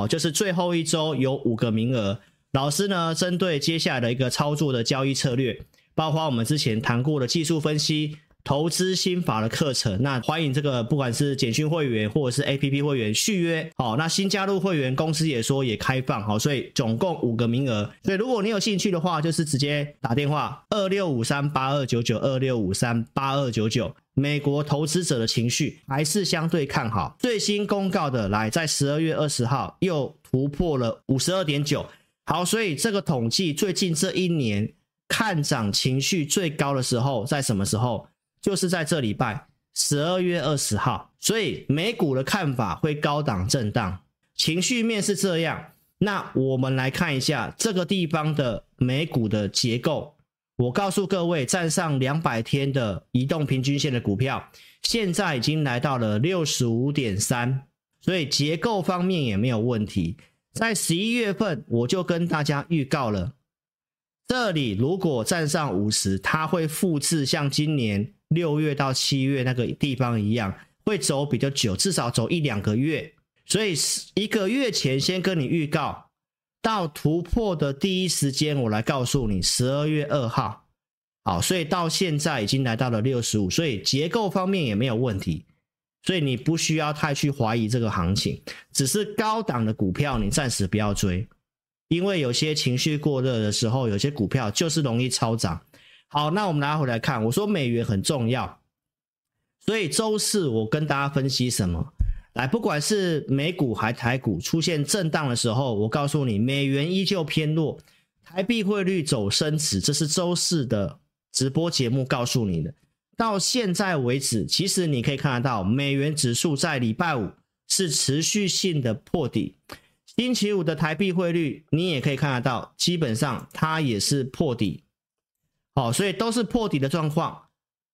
好，就是最后一周有五个名额。老师呢，针对接下来的一个操作的交易策略，包括我们之前谈过的技术分析。投资心法的课程，那欢迎这个不管是简讯会员或者是 APP 会员续约，好，那新加入会员公司也说也开放，好，所以总共五个名额，所以如果你有兴趣的话，就是直接打电话二六五三八二九九二六五三八二九九。美国投资者的情绪还是相对看好，最新公告的来在十二月二十号又突破了五十二点九，好，所以这个统计最近这一年看涨情绪最高的时候在什么时候？就是在这礼拜十二月二十号，所以美股的看法会高档震荡，情绪面是这样。那我们来看一下这个地方的美股的结构。我告诉各位，站上两百天的移动平均线的股票，现在已经来到了六十五点三，所以结构方面也没有问题。在十一月份，我就跟大家预告了，这里如果站上五十，它会复制像今年。六月到七月那个地方一样，会走比较久，至少走一两个月。所以一个月前先跟你预告，到突破的第一时间，我来告诉你，十二月二号。好，所以到现在已经来到了六十五，所以结构方面也没有问题，所以你不需要太去怀疑这个行情，只是高档的股票你暂时不要追，因为有些情绪过热的时候，有些股票就是容易超涨。好，那我们拿回来看，我说美元很重要，所以周四我跟大家分析什么？来，不管是美股还台股出现震荡的时候，我告诉你，美元依旧偏弱，台币汇率走升值，这是周四的直播节目告诉你的。到现在为止，其实你可以看得到，美元指数在礼拜五是持续性的破底，星期五的台币汇率你也可以看得到，基本上它也是破底。好，所以都是破底的状况，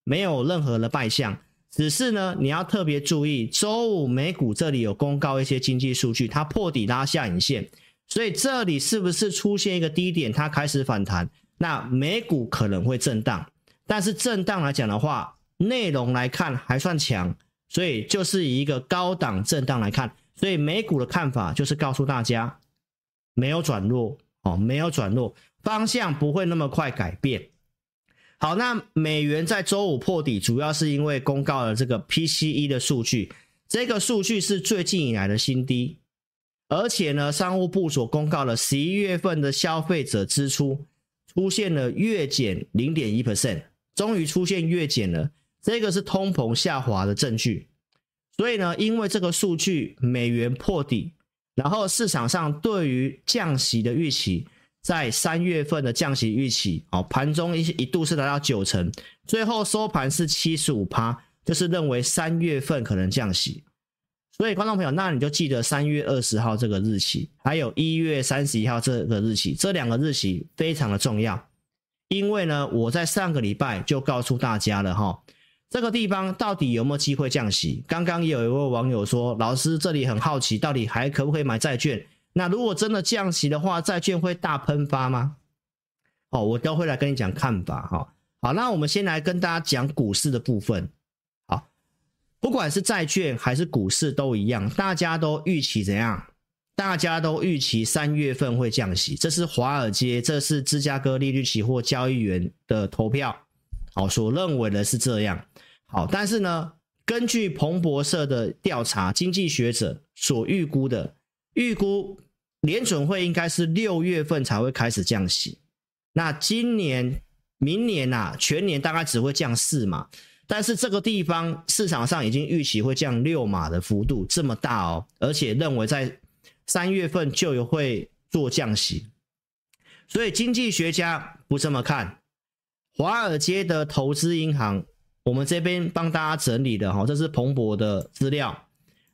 没有任何的败象。只是呢，你要特别注意，周五美股这里有公告一些经济数据，它破底拉下影线，所以这里是不是出现一个低点，它开始反弹？那美股可能会震荡，但是震荡来讲的话，内容来看还算强，所以就是以一个高档震荡来看，所以美股的看法就是告诉大家，没有转弱哦，没有转弱，方向不会那么快改变。好，那美元在周五破底，主要是因为公告了这个 PCE 的数据，这个数据是最近以来的新低，而且呢，商务部所公告了十一月份的消费者支出出现了月减零点一 percent，终于出现月减了，这个是通膨下滑的证据。所以呢，因为这个数据美元破底，然后市场上对于降息的预期。在三月份的降息预期，哦，盘中一一度是达到九成，最后收盘是七十五趴，就是认为三月份可能降息。所以，观众朋友，那你就记得三月二十号这个日期，还有一月三十一号这个日期，这两个日期非常的重要。因为呢，我在上个礼拜就告诉大家了哈，这个地方到底有没有机会降息？刚刚也有一位网友说，老师这里很好奇，到底还可不可以买债券？那如果真的降息的话，债券会大喷发吗？哦，我都会来跟你讲看法哈。好，那我们先来跟大家讲股市的部分。好，不管是债券还是股市都一样，大家都预期怎样？大家都预期三月份会降息，这是华尔街，这是芝加哥利率期货交易员的投票，好，所认为的是这样。好，但是呢，根据彭博社的调查，经济学者所预估的预估。联准会应该是六月份才会开始降息，那今年、明年啊，全年大概只会降四码，但是这个地方市场上已经预期会降六码的幅度这么大哦，而且认为在三月份就有会做降息，所以经济学家不这么看。华尔街的投资银行，我们这边帮大家整理的哈，这是彭博的资料。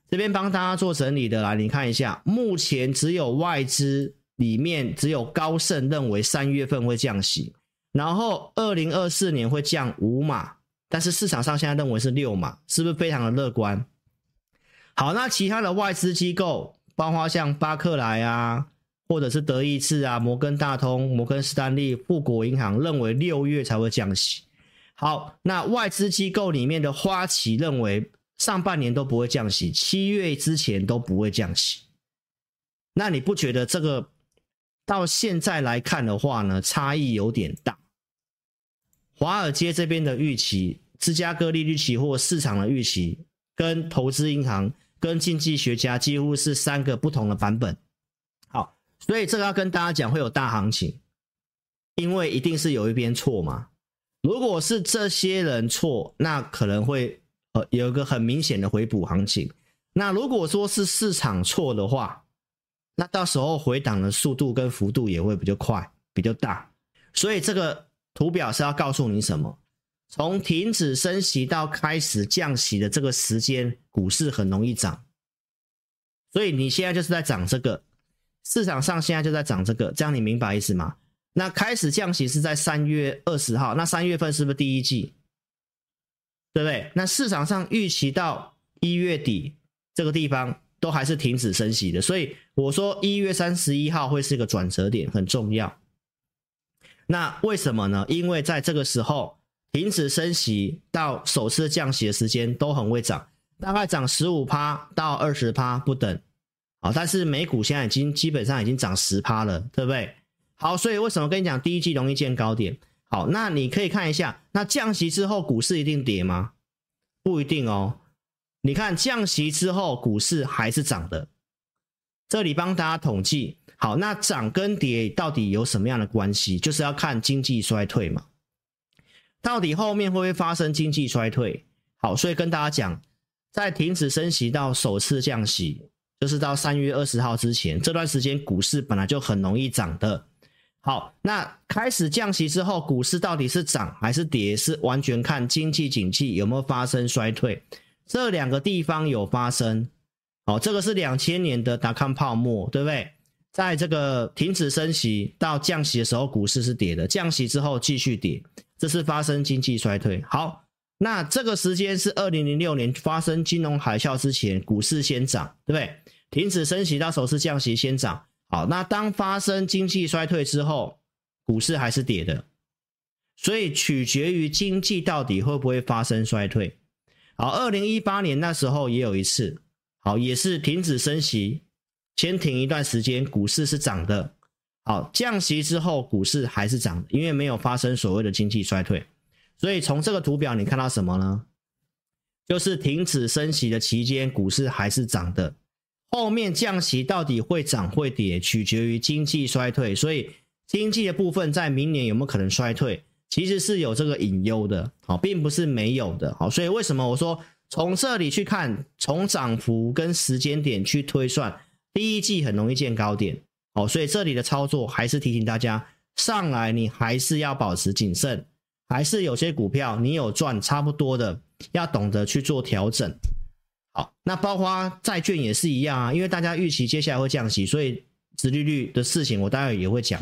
这边帮大家做整理的来，你看一下，目前只有外资里面只有高盛认为三月份会降息，然后二零二四年会降五码，但是市场上现在认为是六码，是不是非常的乐观？好，那其他的外资机构，包括像巴克莱啊，或者是德意志啊、摩根大通、摩根士丹利、富国银行认为六月才会降息。好，那外资机构里面的花旗认为。上半年都不会降息，七月之前都不会降息。那你不觉得这个到现在来看的话呢，差异有点大？华尔街这边的预期，芝加哥利率期货市场的预期，跟投资银行、跟经济学家几乎是三个不同的版本。所以这个要跟大家讲，会有大行情，因为一定是有一边错嘛。如果是这些人错，那可能会呃有一个很明显的回补行情。那如果说是市场错的话，那到时候回档的速度跟幅度也会比较快、比较大。所以这个图表是要告诉你什么？从停止升息到开始降息的这个时间，股市很容易涨。所以你现在就是在涨这个，市场上现在就在涨这个，这样你明白意思吗？那开始降息是在三月二十号，那三月份是不是第一季？对不对？那市场上预期到一月底这个地方都还是停止升息的，所以我说一月三十一号会是一个转折点，很重要。那为什么呢？因为在这个时候停止升息到首次降息的时间都很会涨，大概涨十五趴到二十趴不等。好，但是美股现在已经基本上已经涨十趴了，对不对？好，所以为什么跟你讲第一季容易见高点？好，那你可以看一下，那降息之后股市一定跌吗？不一定哦。你看降息之后股市还是涨的。这里帮大家统计，好，那涨跟跌到底有什么样的关系？就是要看经济衰退嘛。到底后面会不会发生经济衰退？好，所以跟大家讲，在停止升息到首次降息，就是到三月二十号之前这段时间，股市本来就很容易涨的。好，那开始降息之后，股市到底是涨还是跌？是完全看经济景气有没有发生衰退。这两个地方有发生。好，这个是两千年的达康泡沫，对不对？在这个停止升息到降息的时候，股市是跌的；降息之后继续跌，这是发生经济衰退。好，那这个时间是二零零六年发生金融海啸之前，股市先涨，对不对？停止升息到首次降息先涨。好，那当发生经济衰退之后，股市还是跌的，所以取决于经济到底会不会发生衰退。好，二零一八年那时候也有一次，好，也是停止升息，先停一段时间，股市是涨的。好，降息之后，股市还是涨的，因为没有发生所谓的经济衰退。所以从这个图表你看到什么呢？就是停止升息的期间，股市还是涨的。后面降息到底会涨会跌，取决于经济衰退。所以经济的部分在明年有没有可能衰退，其实是有这个隐忧的，好，并不是没有的，好。所以为什么我说从这里去看，从涨幅跟时间点去推算，第一季很容易见高点，好。所以这里的操作还是提醒大家，上来你还是要保持谨慎，还是有些股票你有赚差不多的，要懂得去做调整。好，那包括债券也是一样啊，因为大家预期接下来会降息，所以殖利率的事情我待会也会讲。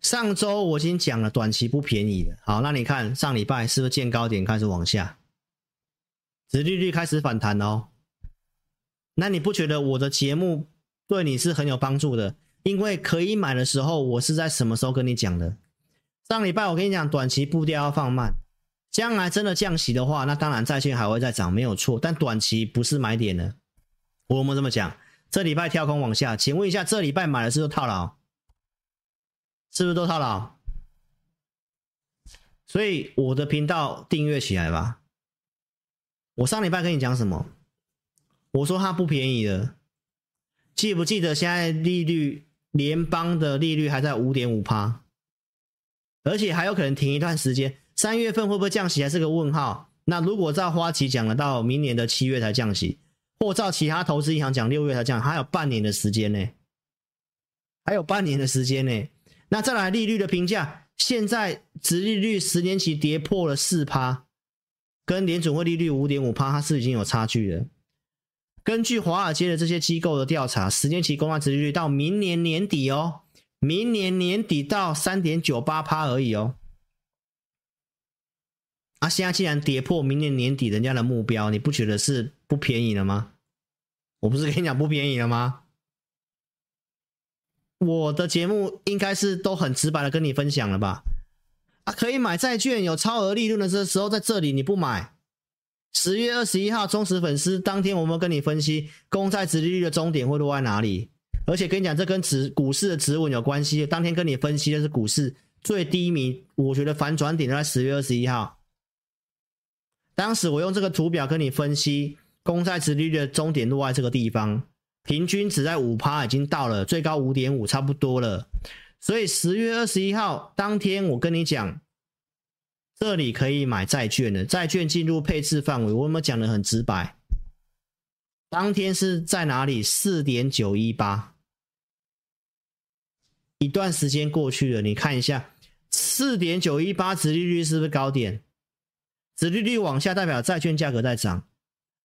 上周我已经讲了，短期不便宜的。好，那你看上礼拜是不是见高点开始往下，殖利率开始反弹哦？那你不觉得我的节目对你是很有帮助的？因为可以买的时候，我是在什么时候跟你讲的？上礼拜我跟你讲，短期步调要放慢。将来真的降息的话，那当然债券还会再涨，没有错。但短期不是买点呢？我有没有这么讲？这礼拜跳空往下，请问一下，这礼拜买的是不是套牢？是不是都套牢？所以我的频道订阅起来吧。我上礼拜跟你讲什么？我说它不便宜的，记不记得现在利率联邦的利率还在五点五趴，而且还有可能停一段时间。三月份会不会降息还是个问号？那如果照花旗讲了，到明年的七月才降息，或照其他投资银行讲六月才降，还有半年的时间呢，还有半年的时间呢。那再来利率的评价，现在殖利率十年期跌破了四趴，跟联准会利率五点五趴，它是已经有差距了。根据华尔街的这些机构的调查，十年期公债殖利率到明年年底哦，明年年底到三点九八趴而已哦。啊，现在既然跌破明年年底人家的目标，你不觉得是不便宜了吗？我不是跟你讲不便宜了吗？我的节目应该是都很直白的跟你分享了吧？啊，可以买债券有超额利润的这时候，在这里你不买。十月二十一号忠实粉丝当天，我们跟你分析公债殖利率的终点会落在哪里？而且跟你讲，这跟指股市的指纹有关系。当天跟你分析的是股市最低迷，我觉得反转点在十月二十一号。当时我用这个图表跟你分析，公债殖利率的终点落在这个地方，平均值在五趴，已经到了最高五点五，差不多了。所以十月二十一号当天，我跟你讲，这里可以买债券的，债券进入配置范围，我有没有讲的很直白？当天是在哪里？四点九一八。一段时间过去了，你看一下，四点九一八殖利率是不是高点？殖利率往下代表债券价格在涨，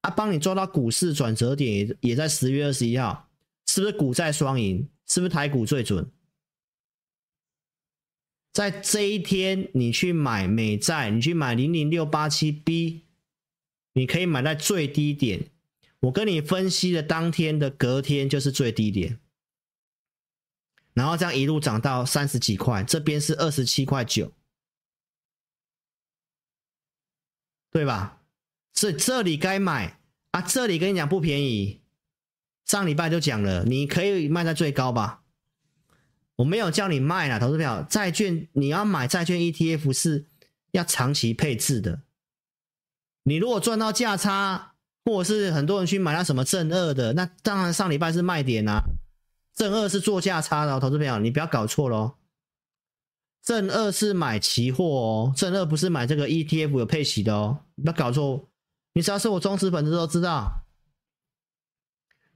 啊，帮你抓到股市转折点也也在十月二十一号，是不是股债双赢？是不是台股最准？在这一天，你去买美债，你去买零零六八七 B，你可以买在最低点。我跟你分析的当天的隔天就是最低点。然后这样一路涨到三十几块，这边是二十七块九，对吧？所以这里该买啊，这里跟你讲不便宜，上礼拜就讲了，你可以卖在最高吧？我没有叫你卖啦，投资票债券你要买债券 ETF 是要长期配置的，你如果赚到价差，或者是很多人去买那什么正二的，那当然上礼拜是卖点啊。正二是做价差的，投资朋友，你不要搞错喽。正二是买期货哦，正二不是买这个 ETF 有配息的哦，不要搞错。你只要是我忠实粉丝都知道，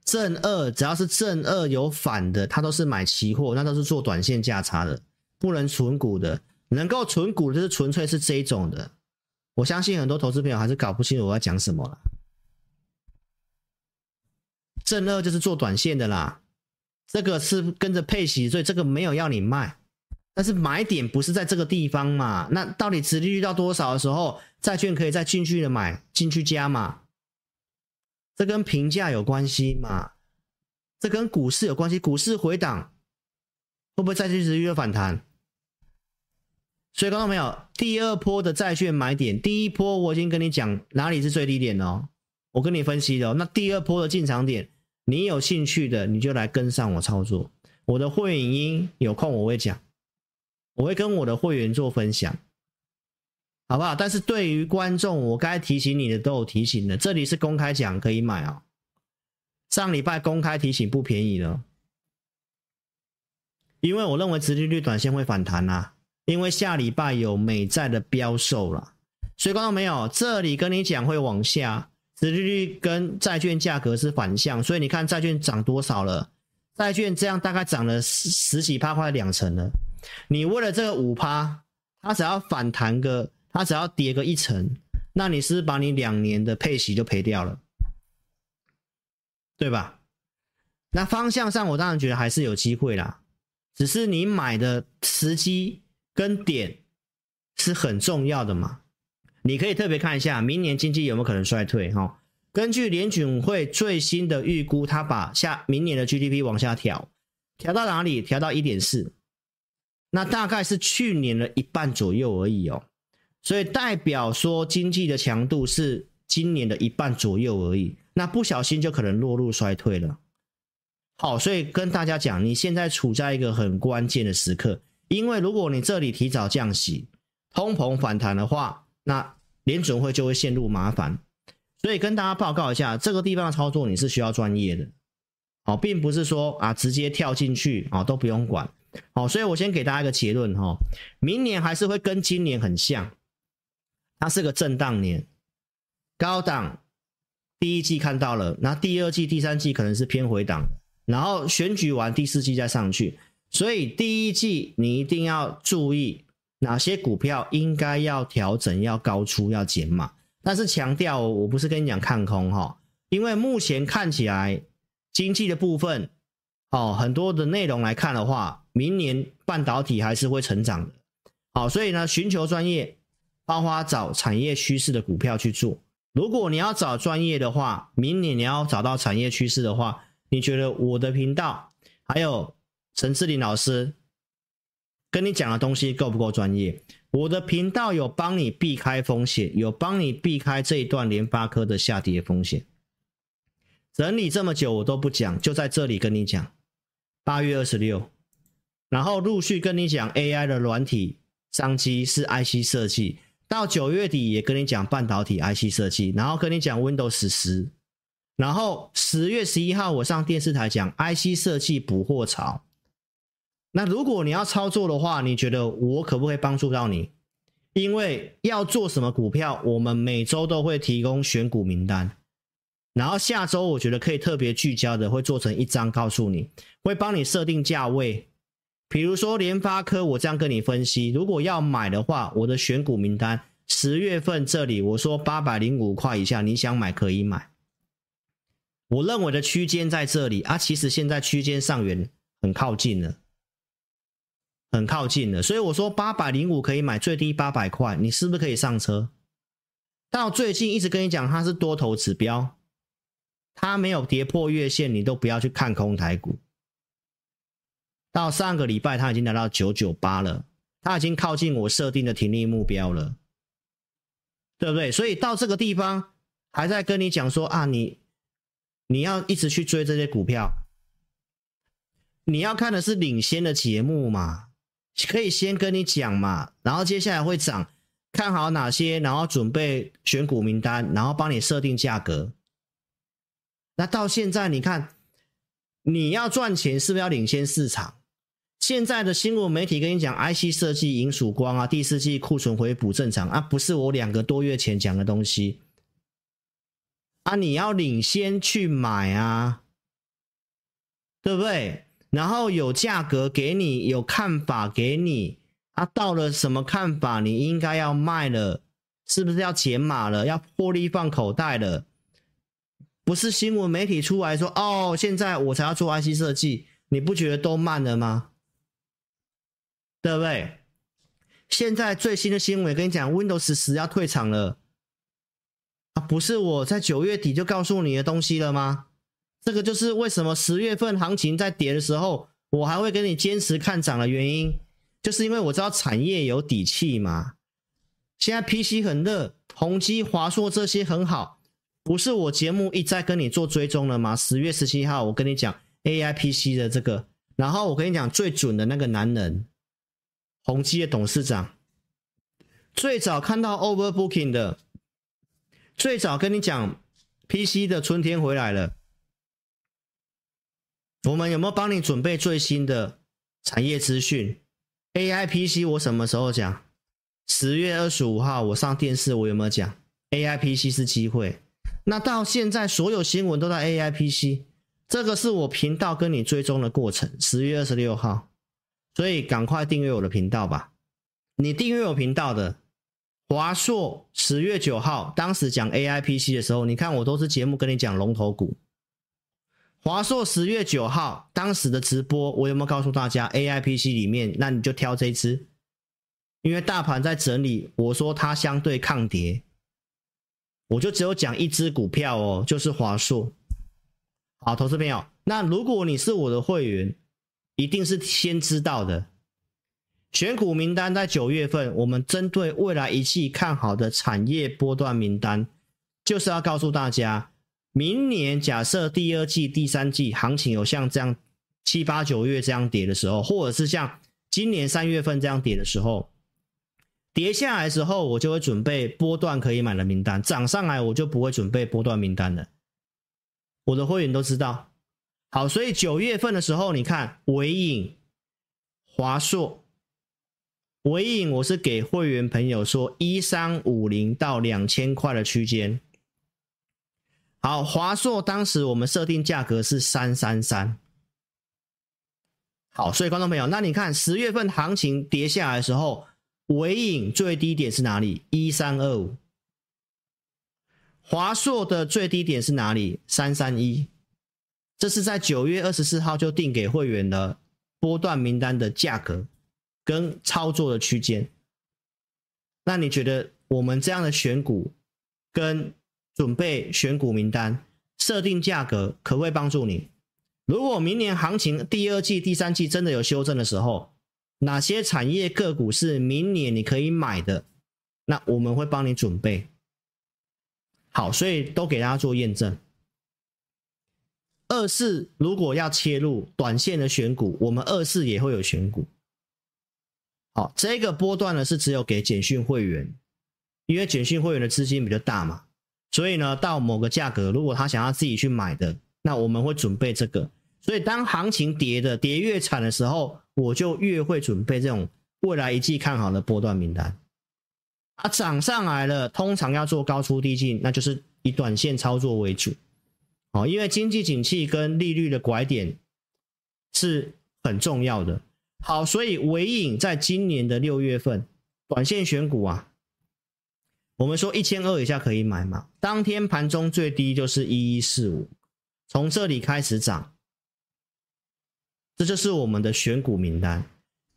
正二只要是正二有反的，它都是买期货，那都是做短线价差的，不能存股的。能够存股的就是纯粹是这一种的。我相信很多投资朋友还是搞不清楚我要讲什么了。正二就是做短线的啦。这个是跟着配息，所以这个没有要你卖，但是买点不是在这个地方嘛？那到底殖利率到多少的时候，债券可以再进去的买进去加嘛？这跟评价有关系嘛？这跟股市有关系，股市回档会不会再去殖利率反弹？所以看到没有？第二波的债券买点，第一波我已经跟你讲哪里是最低点哦，我跟你分析的哦。那第二波的进场点。你有兴趣的，你就来跟上我操作。我的会员影音有空我会讲，我会跟我的会员做分享，好不好？但是对于观众，我该提醒你的都有提醒的。这里是公开讲，可以买啊。上礼拜公开提醒不便宜了，因为我认为殖利率短线会反弹啊，因为下礼拜有美债的标售了，所以观众没有，这里跟你讲会往下。殖利率跟债券价格是反向，所以你看债券涨多少了？债券这样大概涨了十十几趴，快两成了。你为了这个五趴，它只要反弹个，它只要跌个一成，那你是不是把你两年的配息就赔掉了，对吧？那方向上，我当然觉得还是有机会啦，只是你买的时机跟点是很重要的嘛。你可以特别看一下明年经济有没有可能衰退哈？根据联准会最新的预估，它把下明年的 GDP 往下调，调到哪里？调到一点四，那大概是去年的一半左右而已哦。所以代表说经济的强度是今年的一半左右而已，那不小心就可能落入衰退了。好，所以跟大家讲，你现在处在一个很关键的时刻，因为如果你这里提早降息，通膨反弹的话，那联准会就会陷入麻烦，所以跟大家报告一下，这个地方的操作你是需要专业的，好，并不是说啊直接跳进去啊都不用管，好，所以我先给大家一个结论哈，明年还是会跟今年很像，它是个震荡年，高档第一季看到了，那第二季、第三季可能是偏回档，然后选举完第四季再上去，所以第一季你一定要注意。哪些股票应该要调整、要高出、要减码？但是强调，我不是跟你讲看空哈，因为目前看起来经济的部分，哦，很多的内容来看的话，明年半导体还是会成长的。好，所以呢，寻求专业，包括找产业趋势的股票去做。如果你要找专业的话，明年你要找到产业趋势的话，你觉得我的频道还有陈志林老师？跟你讲的东西够不够专业？我的频道有帮你避开风险，有帮你避开这一段联发科的下跌风险。整理这么久我都不讲，就在这里跟你讲，八月二十六，然后陆续跟你讲 AI 的软体商机是 IC 设计，到九月底也跟你讲半导体 IC 设计，然后跟你讲 Windows 十，然后十月十一号我上电视台讲 IC 设计补货潮。那如果你要操作的话，你觉得我可不可以帮助到你？因为要做什么股票，我们每周都会提供选股名单。然后下周我觉得可以特别聚焦的，会做成一张告诉你，会帮你设定价位。比如说联发科，我这样跟你分析，如果要买的话，我的选股名单十月份这里我说八百零五块以下，你想买可以买。我认为的区间在这里啊，其实现在区间上缘很靠近了。很靠近了，所以我说八百零五可以买，最低八百块，你是不是可以上车？到最近一直跟你讲它是多头指标，它没有跌破月线，你都不要去看空台股。到上个礼拜它已经来到九九八了，它已经靠近我设定的停利目标了，对不对？所以到这个地方还在跟你讲说啊，你你要一直去追这些股票，你要看的是领先的节目嘛。可以先跟你讲嘛，然后接下来会涨，看好哪些，然后准备选股名单，然后帮你设定价格。那到现在你看，你要赚钱是不是要领先市场？现在的新闻媒体跟你讲，IC 设计迎曙光啊，第四季库存回补正常啊，不是我两个多月前讲的东西啊，你要领先去买啊，对不对？然后有价格给你，有看法给你，啊，到了什么看法，你应该要卖了，是不是要减码了，要获利放口袋了？不是新闻媒体出来说，哦，现在我才要做 IC 设计，你不觉得都慢了吗？对不对？现在最新的新闻跟你讲，Windows 十要退场了，啊，不是我在九月底就告诉你的东西了吗？这个就是为什么十月份行情在跌的时候，我还会跟你坚持看涨的原因，就是因为我知道产业有底气嘛。现在 PC 很热，宏基、华硕这些很好，不是我节目一再跟你做追踪了吗？十月十七号我跟你讲 AI PC 的这个，然后我跟你讲最准的那个男人，宏基的董事长，最早看到 Overbooking 的，最早跟你讲 PC 的春天回来了。我们有没有帮你准备最新的产业资讯？AI PC 我什么时候讲？十月二十五号我上电视，我有没有讲 AI PC 是机会？那到现在所有新闻都在 AI PC，这个是我频道跟你追踪的过程。十月二十六号，所以赶快订阅我的频道吧。你订阅我频道的华硕，十月九号当时讲 AI PC 的时候，你看我都是节目跟你讲龙头股。华硕十月九号当时的直播，我有没有告诉大家 AI PC 里面？那你就挑这只，因为大盘在整理，我说它相对抗跌，我就只有讲一支股票哦，就是华硕。好，投资朋友，那如果你是我的会员，一定是先知道的。选股名单在九月份，我们针对未来一季看好的产业波段名单，就是要告诉大家。明年假设第二季、第三季行情有像这样七八九月这样跌的时候，或者是像今年三月份这样跌的时候，跌下来的时候，我就会准备波段可以买的名单；涨上来，我就不会准备波段名单了。我的会员都知道。好，所以九月份的时候，你看纬颖、华硕、纬颖，我是给会员朋友说一三五零到两千块的区间。好，华硕当时我们设定价格是三三三。好，所以观众朋友，那你看十月份行情跌下来的时候，纬颖最低点是哪里？一三二五。华硕的最低点是哪里？三三一。这是在九月二十四号就定给会员的波段名单的价格跟操作的区间。那你觉得我们这样的选股跟？准备选股名单，设定价格，可不可以帮助你？如果明年行情第二季、第三季真的有修正的时候，哪些产业个股是明年你可以买的？那我们会帮你准备好，所以都给大家做验证。二四如果要切入短线的选股，我们二四也会有选股。好，这个波段呢是只有给简讯会员，因为简讯会员的资金比较大嘛，所以呢到某个价格，如果他想要自己去买的，那我们会准备这个。所以当行情跌的跌越惨的时候，我就越会准备这种未来一季看好的波段名单。啊，涨上来了，通常要做高出低进，那就是以短线操作为主。哦，因为经济景气跟利率的拐点是很重要的。好，所以尾影在今年的六月份短线选股啊，我们说一千二以下可以买嘛。当天盘中最低就是一一四五，从这里开始涨，这就是我们的选股名单。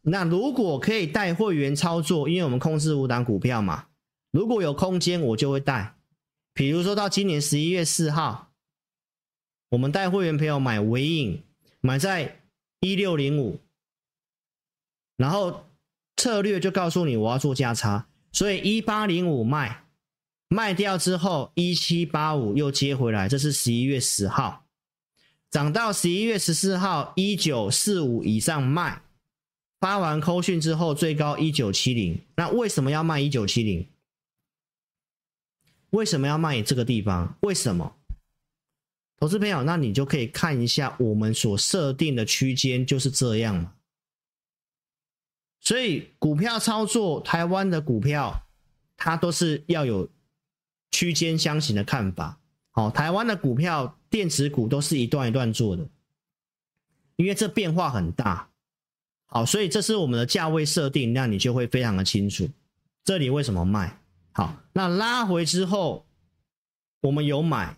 那如果可以带会员操作，因为我们控制五档股票嘛，如果有空间我就会带。比如说到今年十一月四号，我们带会员朋友买纬颖，买在一六零五。然后策略就告诉你，我要做价差，所以一八零五卖，卖掉之后一七八五又接回来，这是十一月十号，涨到十一月十四号一九四五以上卖，发完扣讯之后最高一九七零，那为什么要卖一九七零？为什么要卖这个地方？为什么？投资朋友，那你就可以看一下我们所设定的区间就是这样嘛。所以股票操作，台湾的股票，它都是要有区间箱型的看法。好，台湾的股票，电子股都是一段一段做的，因为这变化很大。好，所以这是我们的价位设定，那你就会非常的清楚，这里为什么卖。好，那拉回之后，我们有买。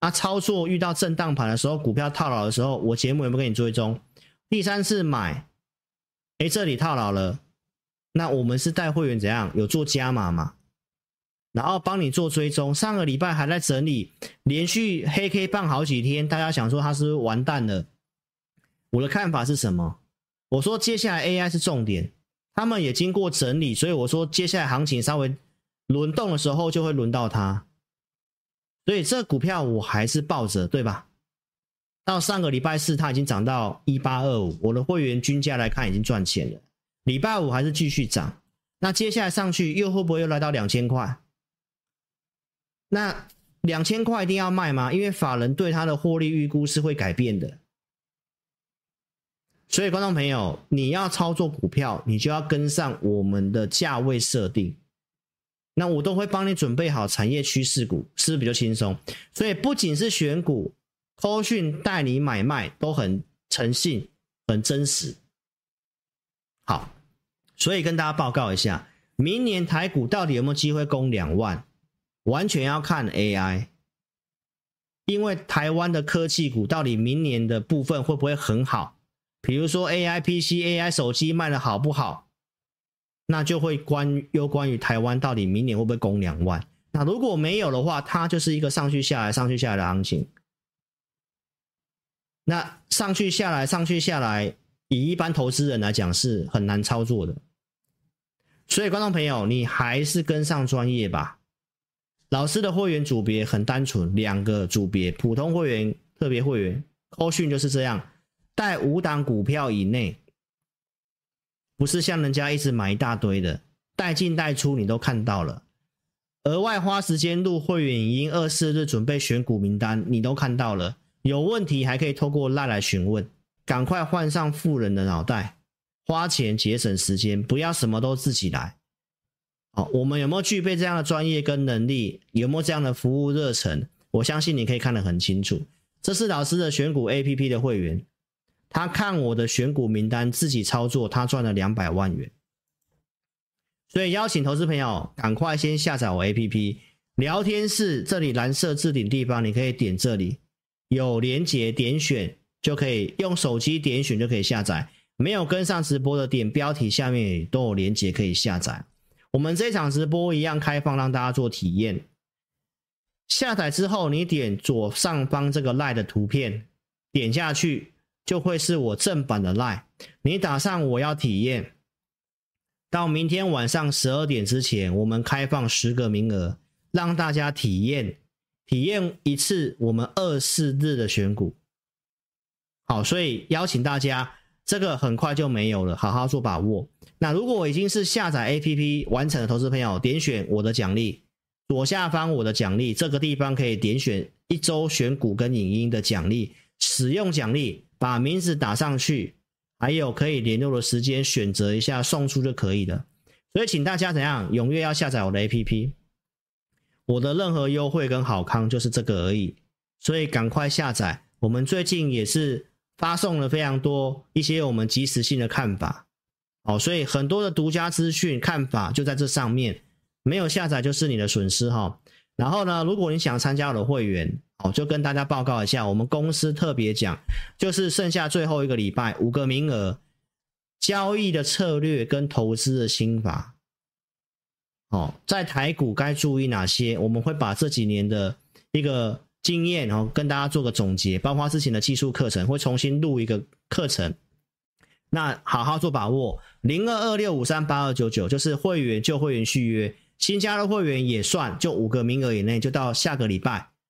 啊，操作遇到震荡盘的时候，股票套牢的时候，我节目有没有跟你追踪？第三次买。哎，这里套牢了，那我们是带会员怎样？有做加码嘛？然后帮你做追踪。上个礼拜还在整理，连续黑 K 棒好几天，大家想说它是不是完蛋了？我的看法是什么？我说接下来 AI 是重点，他们也经过整理，所以我说接下来行情稍微轮动的时候就会轮到它。所以这股票我还是抱着，对吧？到上个礼拜四，它已经涨到一八二五，我的会员均价来看已经赚钱了。礼拜五还是继续涨，那接下来上去又会不会又来到两千块？那两千块一定要卖吗？因为法人对它的获利预估是会改变的。所以观众朋友，你要操作股票，你就要跟上我们的价位设定。那我都会帮你准备好产业趋势股，是不是比较轻松？所以不仅是选股。扣讯带你买卖都很诚信、很真实。好，所以跟大家报告一下，明年台股到底有没有机会攻两万？完全要看 AI，因为台湾的科技股到底明年的部分会不会很好？比如说 AI PC、AI 手机卖的好不好？那就会关有关于台湾到底明年会不会攻两万？那如果没有的话，它就是一个上去下来、上去下来的行情。那上去下来，上去下来，以一般投资人来讲是很难操作的。所以，观众朋友，你还是跟上专业吧。老师的会员组别很单纯，两个组别：普通会员、特别会员。扣讯就是这样，带五档股票以内，不是像人家一直买一大堆的，带进带出你都看到了。额外花时间录会员影音，二四日准备选股名单，你都看到了。有问题还可以透过赖来询问，赶快换上富人的脑袋，花钱节省时间，不要什么都自己来。好，我们有没有具备这样的专业跟能力？有没有这样的服务热忱？我相信你可以看得很清楚。这是老师的选股 APP 的会员，他看我的选股名单自己操作，他赚了两百万元。所以邀请投资朋友赶快先下载我 APP，聊天室这里蓝色置顶地方，你可以点这里。有连结点选就可以用手机点选就可以下载，没有跟上直播的点标题下面都有连结可以下载。我们这场直播一样开放让大家做体验。下载之后，你点左上方这个 LINE 的图片，点下去就会是我正版的 LINE。你打上我要体验，到明天晚上十二点之前，我们开放十个名额，让大家体验。体验一次我们二四日的选股。好，所以邀请大家，这个很快就没有了，好好做把握。那如果我已经是下载 APP 完成的投资朋友，点选我的奖励，左下方我的奖励这个地方可以点选一周选股跟影音的奖励，使用奖励，把名字打上去，还有可以联络的时间，选择一下送出就可以了。所以请大家怎样踊跃要下载我的 APP，我的任何优惠跟好康就是这个而已，所以赶快下载。我们最近也是。发送了非常多一些我们即时性的看法，哦，所以很多的独家资讯看法就在这上面，没有下载就是你的损失哈。然后呢，如果你想参加我的会员，哦，就跟大家报告一下，我们公司特别讲，就是剩下最后一个礼拜五个名额，交易的策略跟投资的心法，哦，在台股该注意哪些？我们会把这几年的一个。经验，然后跟大家做个总结，包括之前的技术课程，会重新录一个课程。那好好做把握，零二二六五三八二九九就是会员就会员续约，新加入会员也算，就五个名额以内，就到下个礼拜